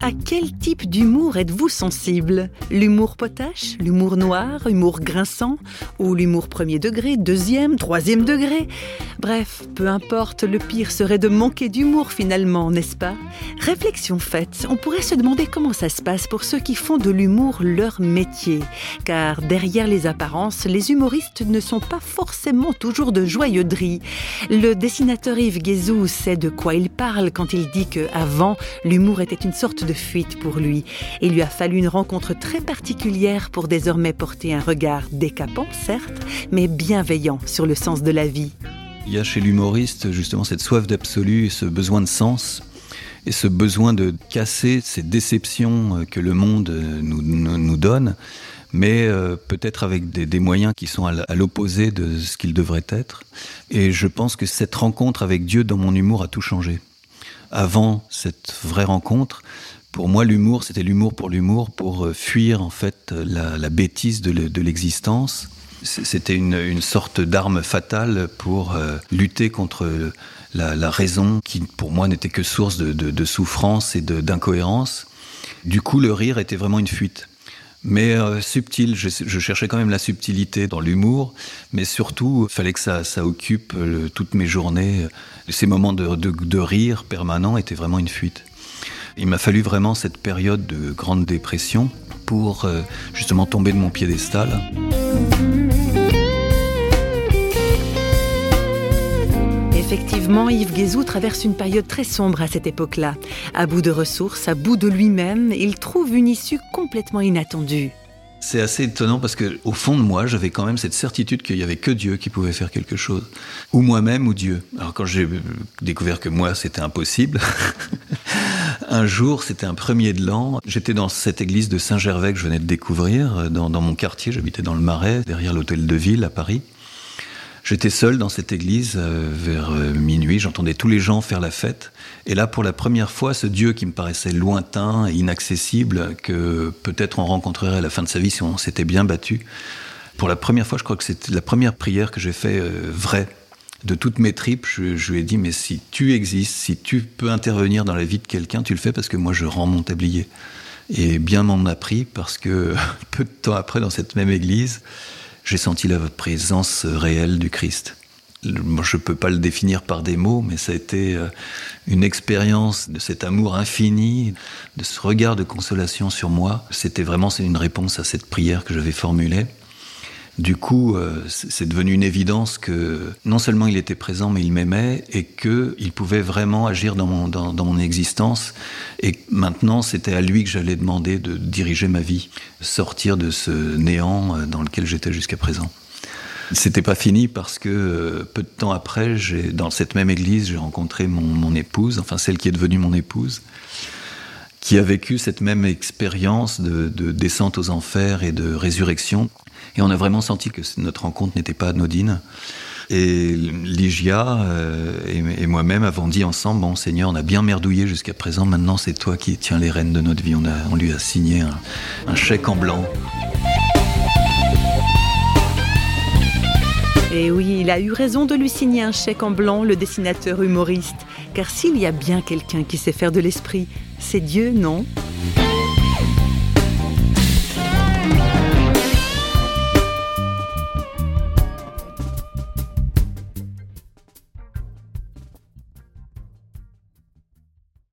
À quel type d'humour êtes-vous sensible? L'humour potache, l'humour noir, humour grinçant ou l'humour premier degré, deuxième, troisième degré? Bref, peu importe, le pire serait de manquer d'humour finalement, n'est-ce pas? Réflexion faite, on pourrait se demander comment ça se passe pour ceux qui font de l'humour leur métier. Car derrière les apparences, les humoristes ne sont pas forcément toujours de joyeuderie. Le dessinateur Yves Guézou sait de quoi il parle quand il dit que avant, l'humour était une sorte de fuite pour lui. Il lui a fallu une rencontre très particulière pour désormais porter un regard décapant, certes, mais bienveillant sur le sens de la vie. Il y a chez l'humoriste justement cette soif d'absolu et ce besoin de sens et ce besoin de casser ces déceptions que le monde nous, nous, nous donne, mais euh, peut-être avec des, moyens qui sont à l'opposé de ce qu'ils devraient être. Et je pense que cette rencontre avec Dieu dans mon humour a tout changé. Avant cette vraie rencontre, pour moi, l'humour, c'était l'humour pour l'humour, pour euh, fuir en fait la bêtise de l'existence. C'était une, sorte d'arme fatale pour euh, lutter contre la, raison qui, pour moi, n'était que source de, souffrance et d'incohérence. Du coup, le rire était vraiment une fuite. Mais euh, subtil, je, cherchais quand même la subtilité dans l'humour, mais surtout, il fallait que ça, occupe le, toutes mes journées. Ces moments de rire permanent étaient vraiment une fuite. Il m'a fallu vraiment cette période de grande dépression pour euh, justement tomber de mon piédestal. Effectivement, Yves Guézou traverse une période très sombre à cette époque-là. À bout de ressources, à bout de lui-même, il trouve une issue complètement inattendue. C'est assez étonnant parce que au fond de moi, j'avais quand même cette certitude qu'il y avait que Dieu qui pouvait faire quelque chose, ou moi-même ou Dieu. Alors quand j'ai découvert que moi c'était impossible, un jour, c'était un premier de l'an, j'étais dans cette église de Saint-Gervais que je venais de découvrir dans, dans mon quartier, j'habitais dans le Marais, derrière l'hôtel de ville à Paris. J'étais seul dans cette église euh, vers euh, minuit, j'entendais tous les gens faire la fête. Et là, pour la première fois, ce Dieu qui me paraissait lointain et inaccessible, que peut-être on rencontrerait à la fin de sa vie si on s'était bien battu, pour la première fois, je crois que c'était la première prière que j'ai fait euh, vraie. De toutes mes tripes, je, je lui ai dit, mais si tu existes, si tu peux intervenir dans la vie de quelqu'un, tu le fais parce que moi je rends mon tablier. Et bien m'en a pris parce que peu de temps après, dans cette même église, j'ai senti la présence réelle du Christ. Je ne peux pas le définir par des mots, mais ça a été euh, une expérience de cet amour infini, de ce regard de consolation sur moi. C'était vraiment une réponse à cette prière que j'avais formulée. Du coup, euh, c'est devenu une évidence que non seulement il était présent, mais il m'aimait et qu'il pouvait vraiment agir dans mon, dans, mon existence. Et maintenant, c'était à lui que j'allais demander de diriger ma vie, sortir de ce néant euh, dans lequel j'étais jusqu'à présent. C'était pas fini parce que euh, peu de temps après, dans cette même église, j'ai rencontré mon, mon épouse, enfin celle qui est devenue mon épouse, qui a vécu cette même expérience de descente aux enfers et de résurrection. Et on a vraiment senti que notre rencontre n'était pas anodine. Et Ligia euh, et, moi-même avons dit ensemble bon Seigneur, on a bien merdouillé jusqu'à présent. Maintenant, c'est toi qui tiens les rênes de notre vie. On, a, on lui a signé un, un chèque en blanc. Et oui, il a eu raison de lui signer un chèque en blanc, le dessinateur humoriste. Car s'il y a bien quelqu'un qui sait faire de l'esprit, c'est Dieu, non?